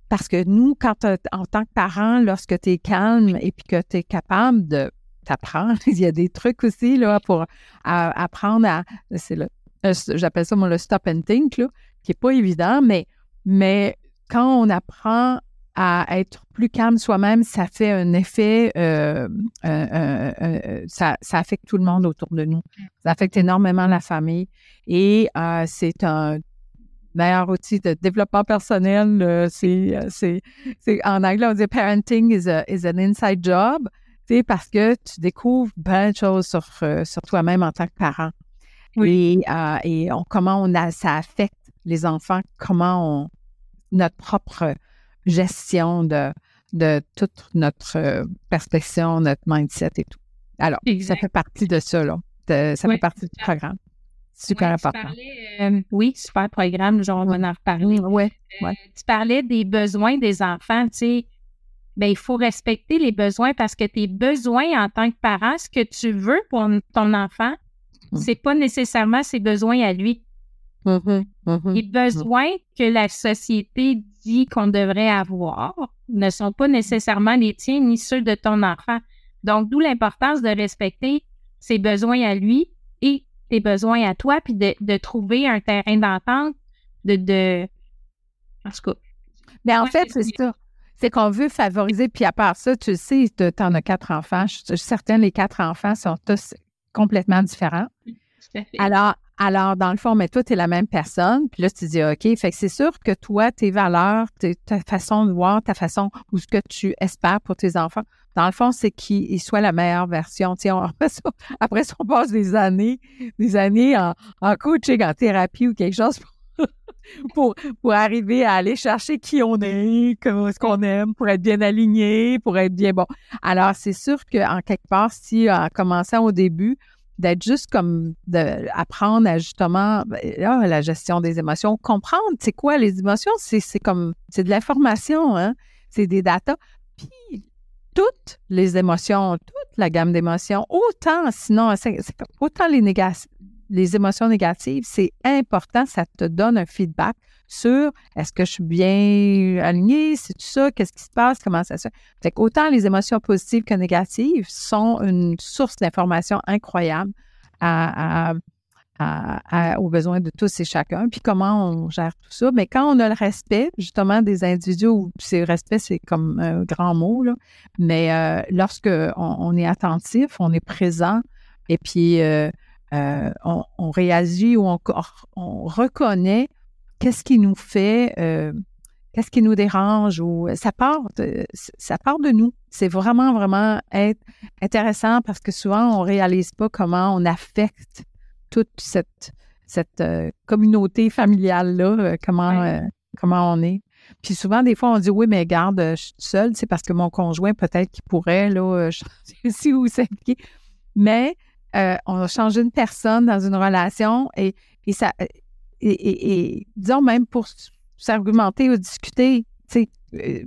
Parce que nous, quand en tant que parent, lorsque tu es calme et puis que tu es capable de t'apprendre, [LAUGHS] il y a des trucs aussi là, pour apprendre à. C'est le, euh, j'appelle ça moi le stop and think, là, qui n'est pas évident, mais, mais quand on apprend à être plus calme soi-même, ça fait un effet, euh, ça, affecte tout le monde autour de nous. Ça affecte énormément la famille et euh, c'est un meilleur outil de développement personnel. Euh, c'est, c'est, en anglais, on dit parenting is, is an inside job, parce que tu découvres plein de choses sur, sur toi-même en tant que parent. Oui. Et, et on, comment on a, ça affecte les enfants, comment on, notre propre gestion de, de toute notre euh, perspective, notre mindset et tout. Alors, ça fait partie de ça, là. ça fait partie du programme. Super important. Euh, oui, super programme, genre, on va en reparler. Ouais, euh, tu parlais des besoins des enfants, tu sais. Ben, il faut respecter les besoins parce que tes besoins en tant que parent, ce que tu veux pour ton enfant, mmh. c'est pas nécessairement ses besoins à lui. Mm-hmm, mm-hmm, les besoins que la société dit qu'on devrait avoir ne sont pas nécessairement les tiens ni ceux de ton enfant. Donc, d'où l'importance de respecter ses besoins à lui et tes besoins à toi, puis de, trouver un terrain d'entente, de, de... En tout cas. Mais en fait, c'est ça. C'est qu'on veut favoriser, puis à part ça, tu sais, tu en as quatre enfants. Je suis certaine les quatre enfants sont tous complètement différents. Alors, Alors, dans le fond, mais toi, tu es la même personne. Puis là, tu dis, OK, fait que c'est sûr que toi, tes valeurs, ta façon de voir, ta façon, ou ce que tu espères pour tes enfants, dans le fond, c'est qu'ils soient la meilleure version. Tiens, [LAUGHS] après, ça, après ça, on passe des années, des années en, coaching, en thérapie ou quelque chose [LAUGHS] pour, pour arriver à aller chercher qui on est, ce qu'on aime, pour être bien aligné, pour être bien bon. Alors, c'est sûr qu'en quelque part, si en commençant au début, d'être juste comme d'apprendre à justement ben, la gestion des émotions, comprendre c'est quoi les émotions, c'est comme c'est de l'information, hein? c'est des datas. Puis toutes les émotions, toute la gamme d'émotions, autant sinon, autant les émotions négatives, c'est important, ça te donne un feedback sur est-ce que je suis bien alignée, c'est tout ça, qu'est-ce qui se passe, comment ça se fait? Qu'autant les émotions positives que négatives sont une source d'information incroyable aux besoins de tous et chacun, puis comment on gère tout ça. Mais quand on a le respect, justement, des individus, c'est respect, c'est comme un grand mot, là, mais euh, lorsque on, est attentif, on est présent, et puis euh, euh, on, réagit ou on reconnaît qu'est-ce qui nous fait, euh, qu'est-ce qui nous dérange ou ça part de, ça part de nous. C'est vraiment, vraiment être intéressant parce que souvent, on ne réalise pas comment on affecte toute cette, cette euh, communauté familiale-là, comment, comment on est. Puis souvent, des fois, on dit oui, mais garde, je suis seule, c'est parce que mon conjoint, peut-être qu'il pourrait, là, [LAUGHS] aussi ou s'impliquer. Mais euh, on a changé une personne dans une relation et, et ça euh, et, disons même pour s'argumenter ou discuter, tu sais, euh,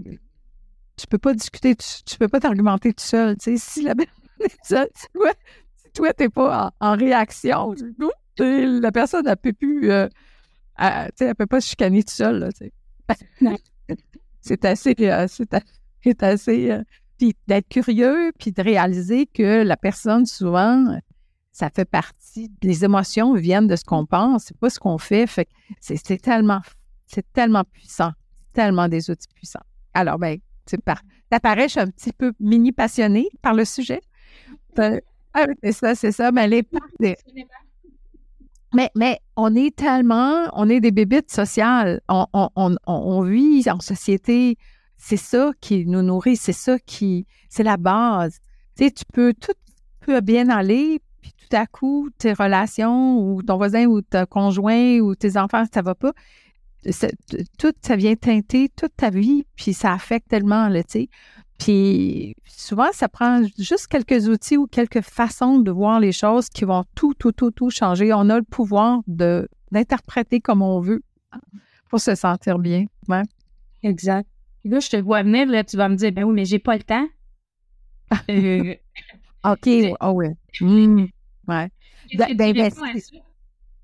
tu peux pas discuter, tu, peux pas t'argumenter tout seul. Tu sais, si la [LAUGHS] personne si toi, si toi t'es pas en, réaction, la personne elle peut plus, euh, elle, elle peut pas se chicaner tout seul. Là, [LAUGHS] c'est assez, c'est assez, puis d'être curieux, puis de réaliser que la personne souvent ça fait partie. Les émotions viennent de ce qu'on pense, c'est pas ce qu'on fait. Fait c'est tellement, c'est tellement puissant, tellement des outils puissants. Alors, ben, tu t'apparais, je suis un petit peu mini passionnée par le sujet. Ben, ah c'est ça, c'est ça. Mais les mais, mais on est tellement, on est des bébites sociales. On, on, on vit en société. C'est ça qui nous nourrit, c'est ça qui, c'est la base. Tu sais, tu peux, tout peut bien aller, tout à coup, tes relations ou ton voisin ou ton conjoint ou tes enfants, ça va pas, tout, ça vient teinter toute ta vie, puis ça affecte tellement, tu sais. Puis souvent, ça prend juste quelques outils ou quelques façons de voir les choses qui vont tout, tout, tout, tout changer. On a le pouvoir de d'interpréter comme on veut pour se sentir bien. Ouais. Exact. Là, je te vois venir, là, tu vas me dire, ben oui, mais j'ai pas le temps. [LAUGHS] Euh, OK. Oh oui. Mmh. Ouais. Ben,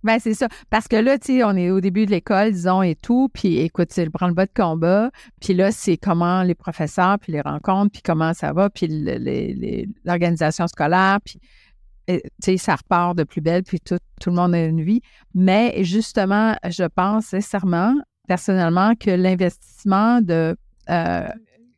ben, c'est ça? Parce que là, tu sais, on est au début de l'école, disons, et tout. Puis écoute, c'est le branle-bas de combat. Puis là, c'est comment les professeurs, puis les rencontres, puis comment ça va, puis l'organisation scolaire. Puis, tu sais, ça repart de plus belle, puis tout, tout le monde a une vie. Mais justement, je pense sincèrement, personnellement, que l'investissement de euh,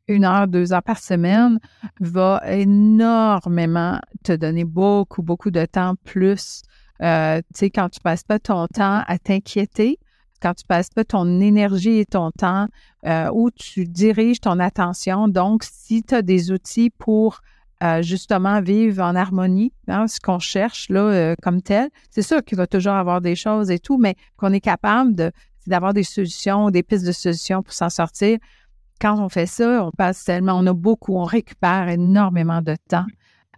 une heure, deux heures par semaine va énormément te donner beaucoup, beaucoup de temps plus. Euh, tu sais, quand tu passes pas ton temps à t'inquiéter, quand tu passes pas ton énergie et ton temps euh, où tu diriges ton attention. Donc, si tu as des outils pour euh, justement vivre en harmonie, hein, ce qu'on cherche là comme tel, c'est sûr qu'il va toujours avoir des choses et tout, mais qu'on est capable de d'avoir des solutions, des pistes de solutions pour s'en sortir quand on fait ça, on passe tellement, on a beaucoup, on récupère énormément de temps.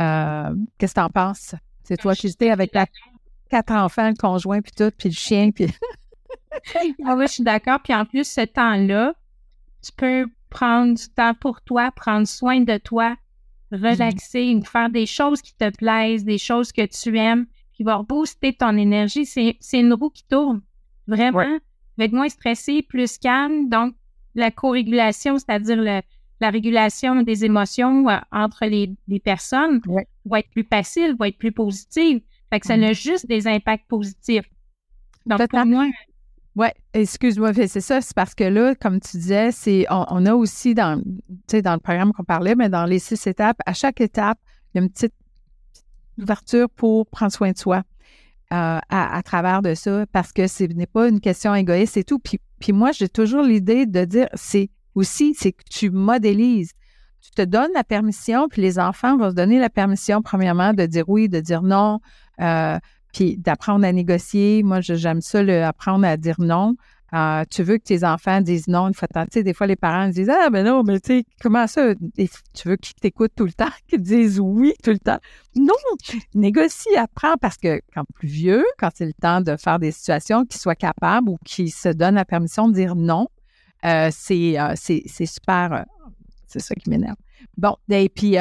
Euh, qu'est-ce que tu en penses? C'est toi qui étais avec la, quatre enfants, le conjoint, puis tout, puis le chien, puis... [LAUGHS] ah oui, je suis d'accord. Puis en plus, ce temps-là, tu peux prendre du temps pour toi, prendre soin de toi, relaxer, faire des choses qui te plaisent, des choses que tu aimes, qui vont booster ton énergie. C'est une roue qui tourne. Vraiment. Ouais. Être moins stressé, plus calme. Donc, la co-régulation, c'est-à-dire la régulation des émotions euh, entre les, personnes, va être plus facile, va être plus positive. Fait que ça a juste des impacts positifs. Donc, pour moi... Oui, excuse-moi, c'est ça, c'est parce que là, comme tu disais, c'est on, a aussi dans, dans le programme qu'on parlait, mais dans les six étapes, à chaque étape, il y a une petite ouverture pour prendre soin de soi. à, à, travers de ça parce que ce n'est pas une question égoïste et tout. Puis, puis moi, j'ai toujours l'idée de dire, c'est aussi, c'est que tu modélises. Tu te donnes la permission, puis les enfants vont se donner la permission, premièrement, de dire oui, de dire non, euh, puis d'apprendre à négocier. Moi, j'aime ça, le, apprendre à dire non. Euh, tu veux que tes enfants disent non une fois de temps? des fois, les parents disent Ah, ben non, mais tu sais, comment ça? tu veux qu'ils t'écoutent tout le temps, [LAUGHS] qu'ils disent oui tout le temps? Non, négocie, apprends parce que quand plus vieux, quand c'est le temps de faire des situations, qu'ils soient capables ou qu'ils se donnent la permission de dire non, euh, euh, c'est, c'est, super. c'est ça qui m'énerve. Bon, et puis,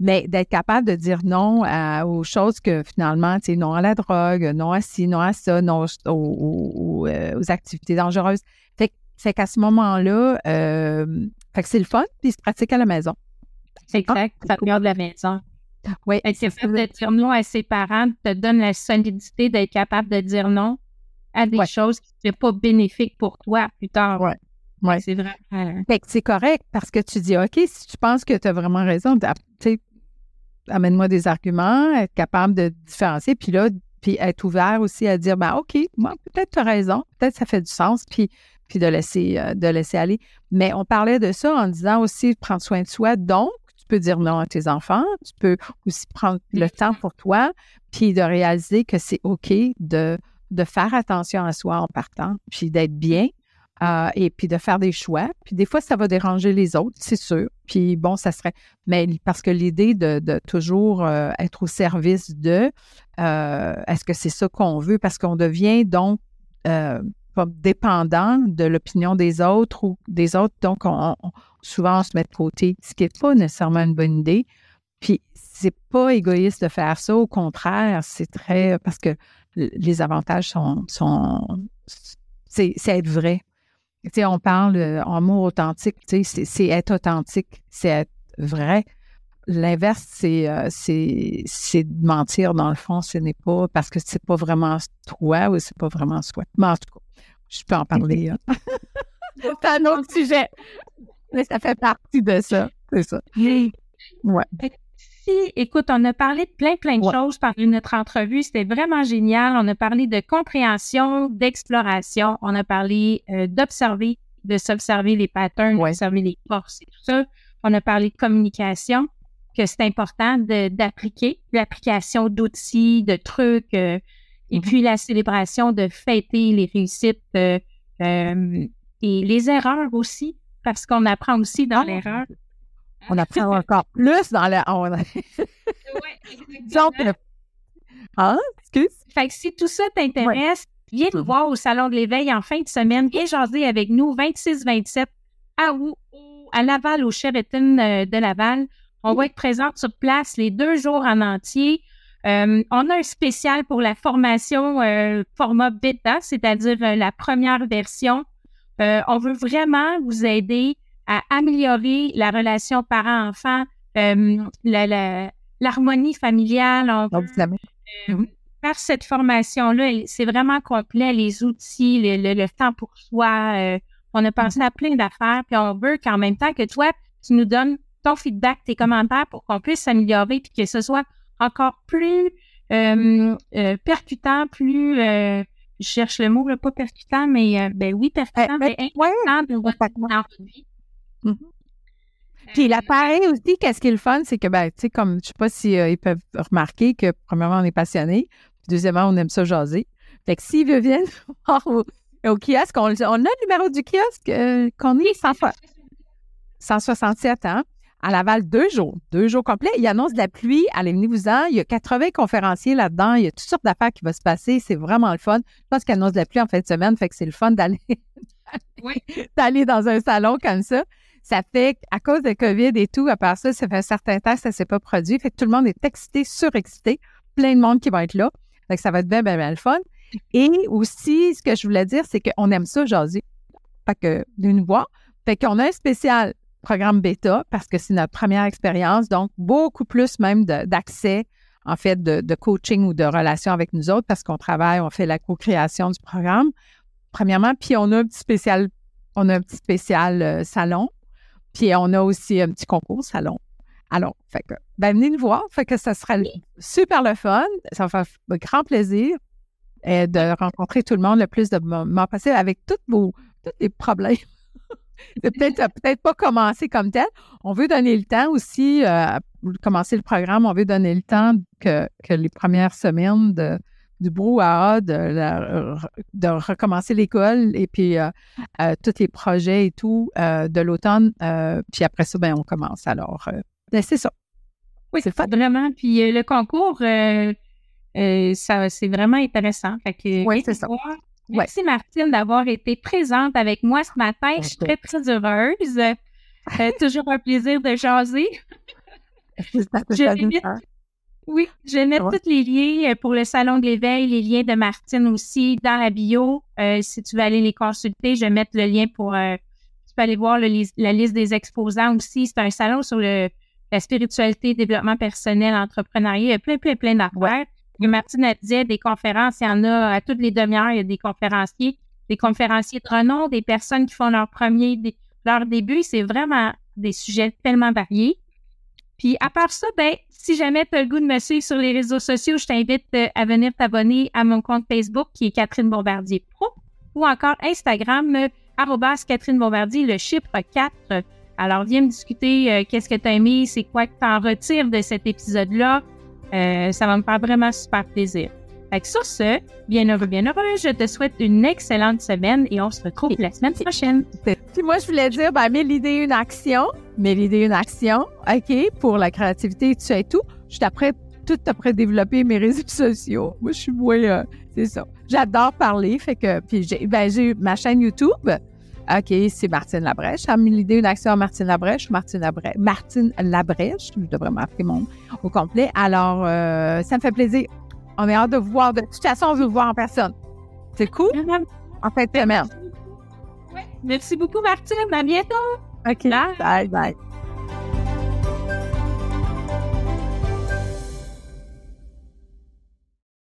mais d'être capable de dire non aux choses que finalement, tu sais, non à la drogue, non à ci, non à ça, non aux, euh, activités dangereuses. Fait, fait qu'à ce moment-là, euh, fait que c'est le fun, puis il se pratique à la maison. C'est exact, ça regarde de la maison. Oui. Être capable de dire non à ses parents te donne la solidité d'être capable de dire non à des choses qui ne sont pas bénéfiques pour toi plus tard. Oui. Ouais. C'est vrai. c'est correct parce que tu dis, OK, si tu penses que tu as vraiment raison, amène-moi des arguments, être capable de différencier, puis là, puis être ouvert aussi à dire, ben OK, moi, peut-être tu as raison, peut-être ça fait du sens, puis, puis de, laisser, euh, de laisser aller. Mais on parlait de ça en disant aussi prendre soin de soi. Donc, tu peux dire non à tes enfants, tu peux aussi prendre le temps pour toi, puis de réaliser que c'est OK de, de faire attention à soi en partant, puis d'être bien, euh, et puis de faire des choix. Puis des fois, ça va déranger les autres, c'est sûr. Puis bon, ça serait. Mais parce que l'idée de, toujours euh, être au service de, euh, est-ce que c'est ça qu'on veut? Parce qu'on devient donc dépendant de l'opinion des autres ou des autres. Donc, on, souvent, on se met de côté, ce qui n'est pas nécessairement une bonne idée. Puis, c'est pas égoïste de faire ça. Au contraire, c'est très. Parce que les avantages sont. sont c'est être vrai sais, on parle euh, en mots authentiques, c'est être authentique, c'est être vrai. L'inverse, euh, c'est c'est de mentir dans le fond, ce n'est pas parce que c'est pas vraiment toi ou c'est pas vraiment soi. Mais en tout cas, je peux en parler. Hein. [LAUGHS] [LAUGHS] c'est un autre sujet. Mais ça fait partie de ça. C'est ça. Ouais écoute, on a parlé de plein, plein de choses pendant notre entrevue. C'était vraiment génial. On a parlé de compréhension, d'exploration. On a parlé euh, d'observer, de s'observer les patterns, d'observer les forces et tout ça. On a parlé de communication, que c'est important d'appliquer, l'application d'outils, de trucs, euh, et mm-hmm. puis la célébration de fêter les réussites euh, et les erreurs aussi, parce qu'on apprend aussi dans ah. l'erreur. On apprend encore plus dans la. [LAUGHS] oui, exactement. ah, excuse. Fait que si tout ça t'intéresse, viens nous voir au Salon de l'éveil en fin de semaine. Viens jaser avec nous 26-27 à, à Laval, au Sheraton euh, de Laval. On va être présente sur place les deux jours en entier. Euh, on a un spécial pour la formation euh, format bêta, c'est-à-dire la première version. on veut vraiment vous aider à améliorer la relation parent-enfant, euh, l'harmonie familiale. On euh, faire cette formation-là, c'est vraiment complet, les outils, le, temps pour soi. Euh, on a pensé à plein d'affaires, puis on veut qu'en même temps que toi, tu nous donnes ton feedback, tes commentaires pour qu'on puisse s'améliorer, puis que ce soit encore plus percutant, plus je cherche le mot, pas percutant, mais ben oui, percutant, mais important de votre vie. Mhm. Puis l'appareil aussi, qu'est-ce qui est le fun, c'est que, ben, tu sais, comme, je sais pas si euh, ils peuvent remarquer que, premièrement, on est passionné, deuxièmement, on aime ça jaser. Fait que s'ils viennent [LAUGHS] voir au, kiosque, on, on, a le numéro du kiosque euh, qu'on est 167, hein? À Laval, deux jours, deux jours complets. Il annonce de la pluie, allez, venez-vous-en. Il y a 80 conférenciers là-dedans. Il y a toutes sortes d'affaires qui vont se passer. C'est vraiment le fun. Je pense qu'il annonce de la pluie en fin de semaine, fait que c'est le fun d'aller [LAUGHS] d'aller dans un salon comme ça. Ça fait à cause de COVID et tout, à part ça, ça fait un certain temps que ça ne s'est pas produit. Fait que tout le monde est excité, surexcité. Plein de monde qui va être là. Fait que ça va être bien, bien, bien le fun. Et aussi, ce que je voulais dire, c'est qu'on aime ça jaser. Fait que, de nous voir. Fait qu'on a un spécial programme bêta parce que c'est notre première expérience. Donc, beaucoup plus même d'accès, en fait, de, de, coaching ou de relation avec nous autres parce qu'on travaille, on fait la co-création du programme. Premièrement, puis on a un petit spécial, on a un petit spécial euh, salon puis on a aussi un petit concours salon. Alors, fait que, ben, venez nous voir. Fait que ça sera super le fun. Ça va faire grand plaisir. et de rencontrer tout le monde le plus de moments possible avec tous vos tous les problèmes. [LAUGHS] peut-être peut-être pas commencer comme tel. On veut donner le temps aussi, euh, commencer le programme, on veut donner le temps que, que les premières semaines de, du brouhaha, de, de recommencer l'école et puis euh, euh, tous les projets et tout de l'automne. puis après ça, ben, on commence. Alors, ben, c'est ça. Oui, c'est Vraiment. Puis le concours, ça, c'est vraiment intéressant. oui, c'est ça. Merci Martine d'avoir été présente avec moi ce matin. Je suis très, très heureuse. toujours un plaisir de jaser. [LAUGHS] Oui, je vais mettre tous les liens euh, pour le Salon de l'éveil, les liens de Martine aussi dans la bio. Euh, si tu veux aller les consulter, je vais mettre le lien pour... Euh, tu peux aller voir la liste des exposants aussi. C'est un salon sur le, la spiritualité, développement personnel, entrepreneuriat. Il y a plein, plein, plein d'affaires. Martine a dit des conférences, il y en a à toutes les demi-heures, il y a des conférenciers, des conférenciers de renom, des personnes qui font leur premier, leur début. C'est vraiment des sujets tellement variés. Puis à part ça, ben, si jamais tu as le goût de me suivre sur les réseaux sociaux, je t'invite euh, à venir t'abonner à mon compte Facebook qui est Catherine Bombardier Pro ou encore Instagram, euh, arrobas Catherine Bombardier, le chiffre 4. Alors, viens me discuter euh, qu'est-ce que tu as aimé, c'est quoi que tu en retires de cet épisode-là. ça va me faire vraiment super plaisir. Fait sur ce, bien heureux, bien heureux, je te souhaite une excellente semaine et on se retrouve la semaine prochaine. Puis moi, je voulais dire, ben, l'idée une action, mets l'idée une action, OK, pour la créativité, tu sais tout. Je après, tout après développer mes [LAUGHS] réseaux sociaux. Moi, je suis moins, euh, c'est ça. J'adore parler, fait que, puis j'ai, ben, j'ai ma chaîne YouTube. OK, c'est Martine Labrèche. J'ai mis l'idée une action Martine Labrèche, Martine Labrèche, Martine Labrèche, je devrais marquer mon au complet. Alors, euh, ça me fait plaisir. On est hâte de vous voir. De toute façon, on veut vous voir en personne. C'est cool? En fait, Merci beaucoup, Martine. À bientôt. OK. Bye, bye.